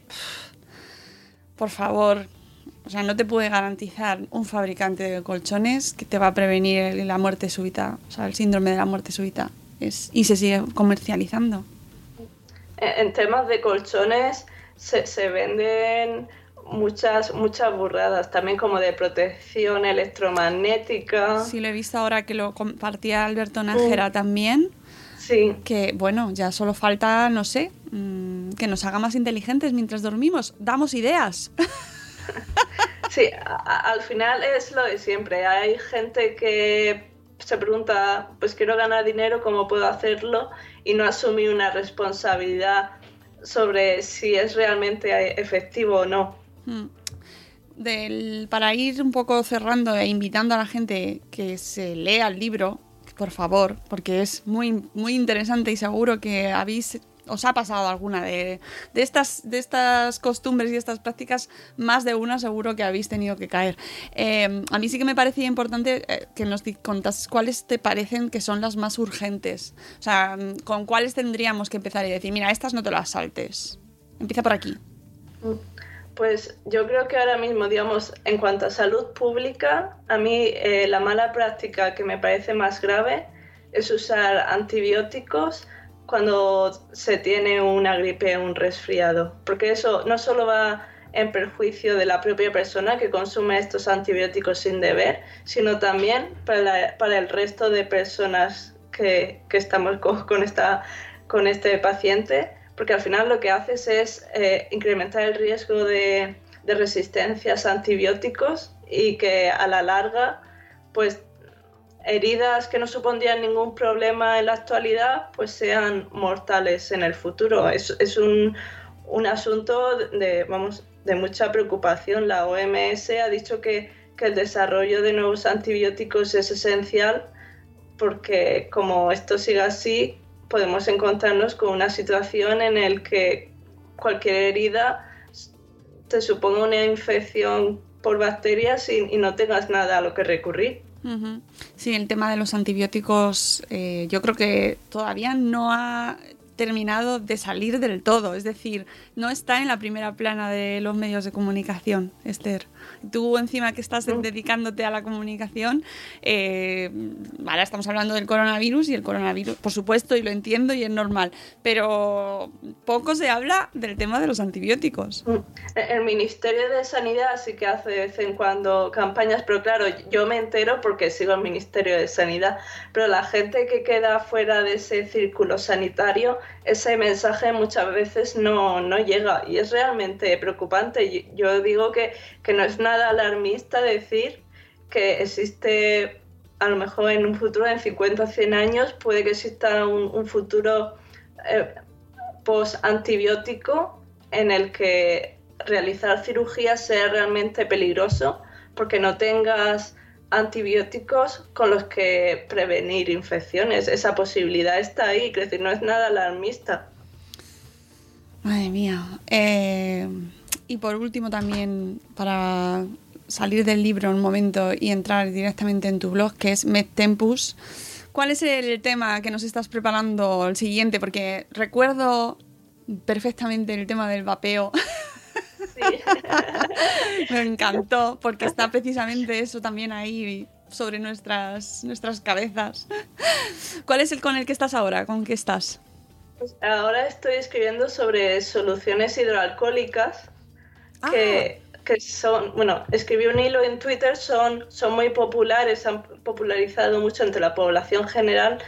por favor, o sea, no te puede garantizar un fabricante de colchones que te va a prevenir la muerte súbita, o sea, el síndrome de la muerte súbita. Es, y se sigue comercializando. En temas de colchones se, se venden muchas, muchas burradas, también como de protección electromagnética. Sí, lo he visto ahora que lo compartía Alberto Nájera también, Sí, que bueno, ya solo falta, no sé, mm, que nos haga más inteligentes mientras dormimos. Damos ideas. sí, a- al final es lo de siempre. Hay gente que se pregunta, pues quiero ganar dinero, ¿cómo puedo hacerlo? Y no asumir una responsabilidad sobre si es realmente efectivo o no. Mm. Para ir un poco cerrando e invitando a la gente que se lea el libro, por favor, porque es muy, muy interesante y seguro que habéis os ha pasado alguna de, de estas, de estas costumbres y estas prácticas, más de una seguro que habéis tenido que caer. Eh, a mí sí que me parecía importante eh, que nos contases cuáles te parecen que son las más urgentes. O sea, con cuáles tendríamos que empezar y decir, mira, estas no te las saltes. Empieza por aquí. Pues yo creo que ahora mismo, digamos, en cuanto a salud pública, a mí eh, la mala práctica que me parece más grave es usar antibióticos cuando se tiene una gripe o un resfriado, porque eso no solo va en perjuicio de la propia persona que consume estos antibióticos sin deber, sino también para, la- para el resto de personas que, que estamos con, con esta, con este paciente, porque al final lo que haces es eh, incrementar el riesgo de, de resistencias a antibióticos y que a la larga, pues heridas que no supondrían ningún problema en la actualidad, pues sean mortales en el futuro. Es, es un, un asunto de, vamos, de mucha preocupación. La OMS ha dicho que, que el desarrollo de nuevos antibióticos es esencial porque como esto siga así, podemos encontrarnos con una situación en la que cualquier herida te suponga una infección por bacterias y, y no tengas nada a lo que recurrir. Sí, el tema de los antibióticos eh, yo creo que todavía no ha terminado de salir del todo, es decir, no está en la primera plana de los medios de comunicación, Esther. Tú encima que estás dedicándote a la comunicación, eh, ahora estamos hablando del coronavirus y el coronavirus, por supuesto, y lo entiendo y es normal, pero poco se habla del tema de los antibióticos. El Ministerio de Sanidad sí que hace de vez en cuando campañas, pero claro, yo me entero porque sigo el Ministerio de Sanidad, pero la gente que queda fuera de ese círculo sanitario, ese mensaje muchas veces no, no llega y es realmente preocupante. Yo digo que, que no es nada alarmista decir que existe, a lo mejor en un futuro, en 50 o 100 años, puede que exista un, futuro eh, post-antibiótico en el que realizar cirugía sea realmente peligroso porque no tengas antibióticos con los que prevenir infecciones. Esa posibilidad está ahí, decir, no es nada alarmista. Madre mía. Eh, y por último también, para salir del libro un momento y entrar directamente en tu blog, que es MedTempus, ¿cuál es el tema que nos estás preparando el siguiente? Porque recuerdo perfectamente el tema del vapeo. Me encantó, porque está precisamente eso también ahí sobre nuestras, nuestras cabezas. ¿Cuál es el con el que estás ahora? ¿Con qué estás? Pues ahora estoy escribiendo sobre soluciones hidroalcohólicas que, que son, bueno, escribí un hilo en Twitter, son, son muy populares, han popularizado mucho entre la población general,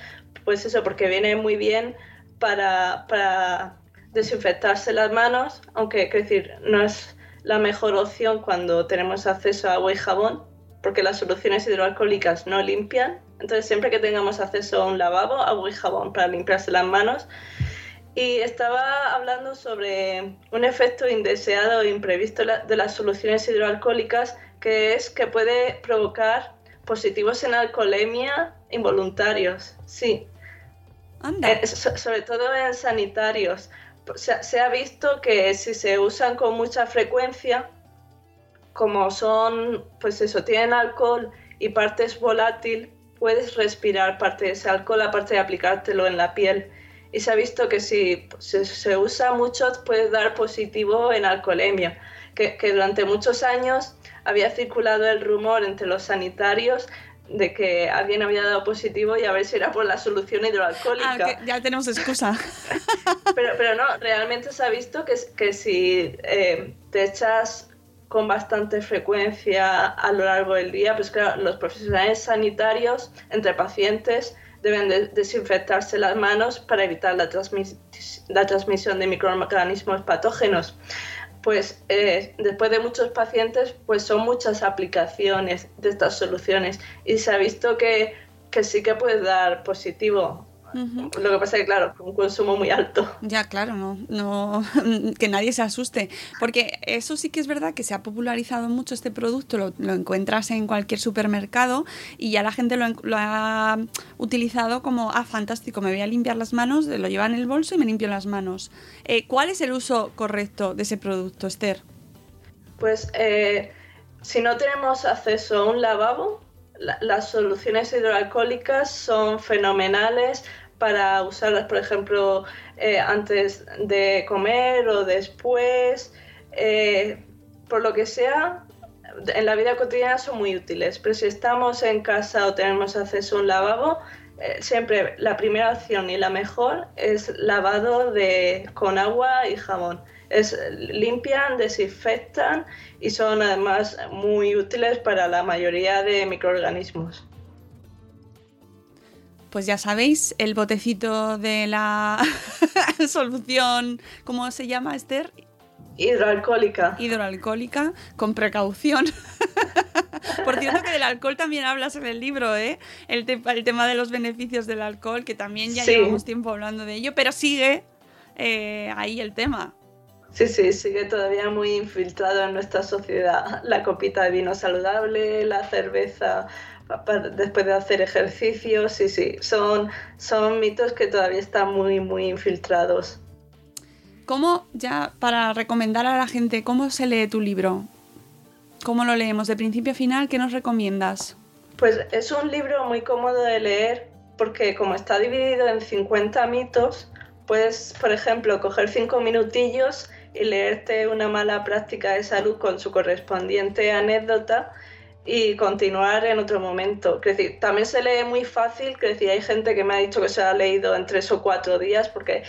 pues eso, porque viene muy bien para, para desinfectarse las manos, aunque, decir, no es la mejor opción cuando tenemos acceso a agua y jabón, porque las soluciones hidroalcohólicas no limpian. Entonces, siempre que tengamos acceso a un lavabo, agua y jabón para limpiarse las manos. Y estaba hablando sobre un efecto indeseado e imprevisto de las soluciones hidroalcohólicas, que es que puede provocar positivos en alcoholemia involuntarios. Sí. Anda. Eh, so- sobre todo en sanitarios. Se, ha visto que si se usan con mucha frecuencia, como son, pues eso, tienen alcohol y parte es volátil, puedes respirar parte de ese alcohol aparte de aplicártelo en la piel. Y se ha visto que si se, usa mucho puede dar positivo en alcoholemia, que, que durante muchos años había circulado el rumor entre los sanitarios de que alguien había dado positivo y a ver si era por la solución hidroalcohólica. Ah, que ya tenemos excusa. Pero, pero no, realmente se ha visto que, que si eh, te echas con bastante frecuencia a lo largo del día, pues claro, los profesionales sanitarios entre pacientes deben de desinfectarse las manos para evitar la, transmis la transmisión de microorganismos patógenos. Pues eh, después de muchos pacientes, pues son muchas aplicaciones de estas soluciones. Y se ha visto que, que sí que puede dar positivo Lo que pasa es que, claro, un consumo muy alto. Ya, claro, no, no, que nadie se asuste. Porque eso sí que es verdad que se ha popularizado mucho este producto, lo, lo encuentras en cualquier supermercado y ya la gente lo, ha utilizado como, ah, fantástico, me voy a limpiar las manos, lo lleva en el bolso y me limpio las manos. Eh, ¿Cuál es el uso correcto de ese producto, Esther? Pues eh, si no tenemos acceso a un lavabo, la- las soluciones hidroalcohólicas son fenomenales para usarlas, por ejemplo, eh, antes de comer o después. eh, por lo que sea, en la vida cotidiana son muy útiles, pero si estamos en casa o tenemos acceso a un lavabo, eh, siempre la primera opción y la mejor es lavado de, con agua y jabón. Es, limpian, desinfectan y son además muy útiles para la mayoría de microorganismos. Pues ya sabéis, el botecito de la solución, ¿cómo se llama, Esther? Hidroalcohólica. Hidroalcohólica, con precaución. Por cierto, que del alcohol también hablas en el libro, ¿eh? El, te- el tema de los beneficios del alcohol, que también ya Sí. llevamos tiempo hablando de ello, pero sigue eh, ahí el tema. Sí, sí, sigue todavía muy infiltrado en nuestra sociedad. La copita de vino saludable, la cerveza después de hacer ejercicio, sí, sí, son, son mitos que todavía están muy, muy infiltrados. ¿Cómo, ya para recomendar a la gente, cómo se lee tu libro? ¿Cómo lo leemos? ¿De principio a final? ¿Qué nos recomiendas? Pues es un libro muy cómodo de leer porque como está dividido en 50 mitos, puedes, por ejemplo, coger 5 minutillos y leerte una mala práctica de salud con su correspondiente anécdota y continuar en otro momento. Decir, también se lee muy fácil, que decir, hay gente que me ha dicho que se ha leído en tres o cuatro días, porque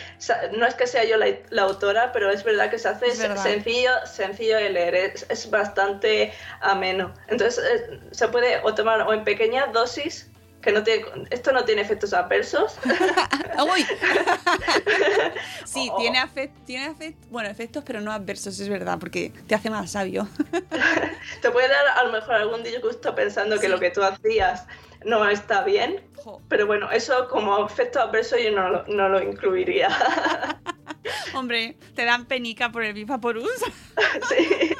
no es que sea yo la, la autora, pero es verdad que se hace sencillo, sencillo de leer, es, es bastante ameno. Entonces eh, se puede o tomar o en pequeñas dosis, que no tiene, esto no tiene efectos adversos, ¡Uy! sí, Oh. tiene, afect, tiene afect- bueno, efectos, pero no adversos, es verdad, porque te hace más sabio. te puede dar a lo mejor algún disgusto pensando que Sí. lo que tú hacías no está bien, Jo. pero bueno, eso como efecto adverso yo no lo, no lo incluiría. Hombre, te dan penica por el Vivaporus. sí.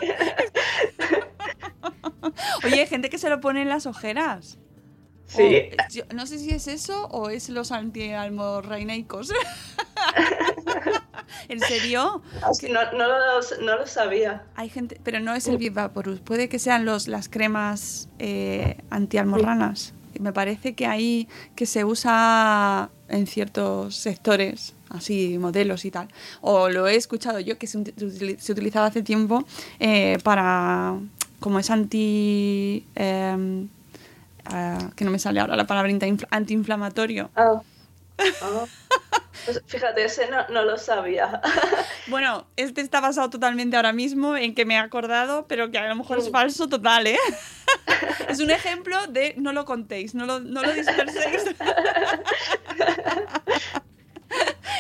Oye, hay gente que se lo pone en las ojeras. Sí. O- yo no sé si es eso o es los antialmorreinaicos. ¿En serio? No, no lo, no lo sabía. Hay gente, pero no es el Vivaporus. Puede que sean los, las cremas eh, antialmorranas. Me parece que hay que se usa en ciertos sectores, así modelos y tal. O lo he escuchado yo que se utilizaba hace tiempo eh, para como es anti em, que no me sale ahora la palabra anti- antiinflamatorio. Ah. Ah. Pues fíjate, ese no, no lo sabía. Bueno, este está basado totalmente ahora mismo en que me he acordado, pero que a lo mejor es falso total, ¿eh? es un ejemplo de no lo contéis, no lo, no lo disperséis.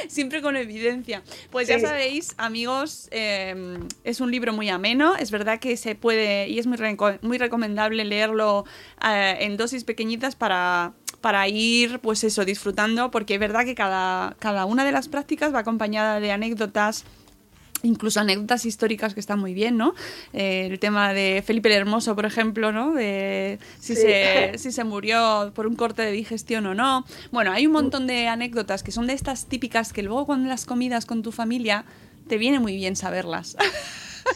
Siempre con evidencia. Pues ya sabéis, amigos, eh, es un libro muy ameno. Es verdad que se puede y es muy, muy recomendable leerlo eh, en dosis pequeñitas para, para ir, pues eso, disfrutando, porque es verdad que cada, cada una de las prácticas va acompañada de anécdotas incluso anécdotas históricas que están muy bien, ¿no? Eh, el tema de Felipe el Hermoso, por ejemplo, ¿no? De si, Sí. se, si se murió por un corte de digestión o no. Bueno, hay un montón de anécdotas que son de estas típicas que luego cuando las comidas con tu familia te viene muy bien saberlas.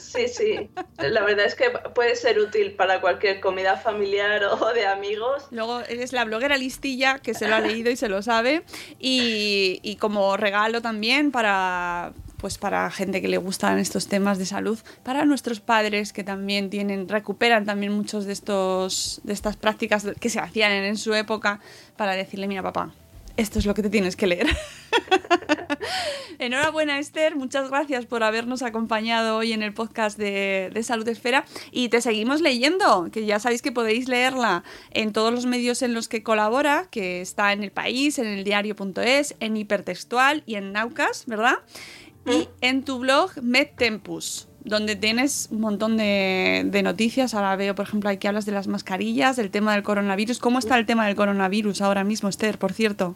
Sí, sí. La verdad es que puede ser útil para cualquier comida familiar o de amigos. Luego eres la bloguera listilla que se lo ha leído y se lo sabe. Y, y como regalo también para pues para gente que le gustan estos temas de salud, para nuestros padres que también tienen, recuperan también muchos de estos, de estas prácticas que se hacían en, su época, para decirle, mira papá, esto es lo que te tienes que leer. Enhorabuena Esther, muchas gracias por habernos acompañado hoy en el podcast de, de Salud Esfera y te seguimos leyendo, que ya sabéis que podéis leerla en todos los medios en los que colabora, que está en El País, en el diario.es, en Hipertextual y en Naucas, ¿verdad? Y en tu blog MedTempus, donde tienes un montón de, de noticias. Ahora veo, por ejemplo, aquí hablas de las mascarillas, del tema del coronavirus. ¿Cómo está el tema del coronavirus ahora mismo, Esther, por cierto?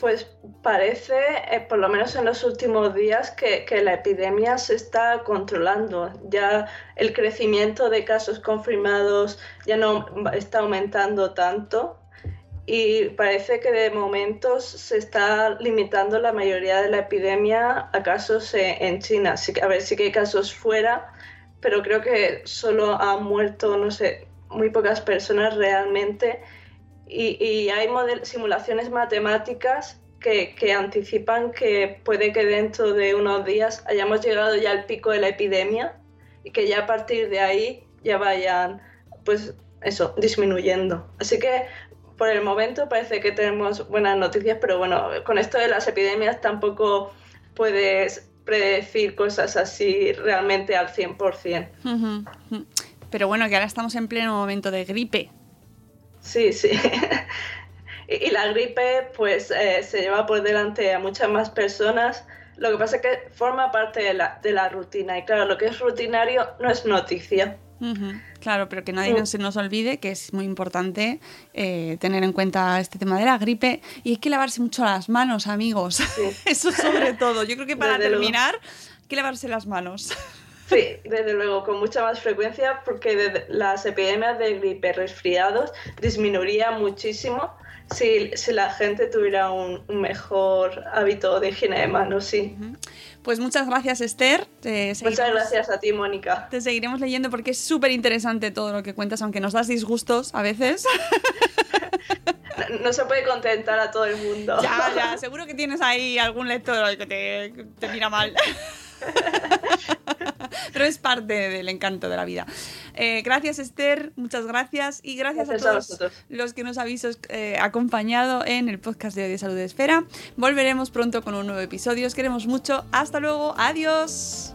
Pues parece, eh, por lo menos en los últimos días, que, que la epidemia se está controlando. Ya el crecimiento de casos confirmados ya no está aumentando tanto y parece que de momento se está limitando la mayoría de la epidemia a casos eh, en China. A ver, sí que hay casos fuera, pero creo que solo han muerto, no sé, muy pocas personas realmente. Y, y hay simulaciones matemáticas que, que anticipan que puede que dentro de unos días hayamos llegado ya al pico de la epidemia y que ya a partir de ahí ya vayan, pues eso, disminuyendo. Así que por el momento parece que tenemos buenas noticias, pero bueno, con esto de las epidemias tampoco puedes predecir cosas así realmente al 100%. Ujú, ujú. Pero bueno, que ahora estamos en pleno momento de gripe. Sí, sí. y, y la gripe pues eh, se lleva por delante a muchas más personas. Lo que pasa es que forma parte de la, de la rutina y claro, lo que es rutinario no es noticia. Claro, pero que nadie se nos olvide que es muy importante eh, tener en cuenta este tema de la gripe y hay que lavarse mucho las manos, amigos. Eso sobre todo. Yo creo que para Desde luego. terminar, hay que lavarse las manos. Sí, desde luego, con mucha más frecuencia, porque las epidemias de gripe resfriados disminuirían muchísimo si, si la gente tuviera un, un mejor hábito de higiene de manos, sí. Pues muchas gracias, Esther. Te Muchas gracias a ti, Mónica. Te seguiremos leyendo porque es súper interesante todo lo que cuentas, aunque nos das disgustos a veces. No, no se puede contentar a todo el mundo. ya, ya, seguro que tienes ahí algún lector que te, que te mira mal. Pero es parte del encanto de la vida. Eh, gracias, Esther. Muchas gracias. Y gracias, Gracias a todos los que nos habéis eh, acompañado en el podcast de hoy de Salud de Esfera. Volveremos pronto con un nuevo episodio. Os queremos mucho. Hasta luego. Adiós.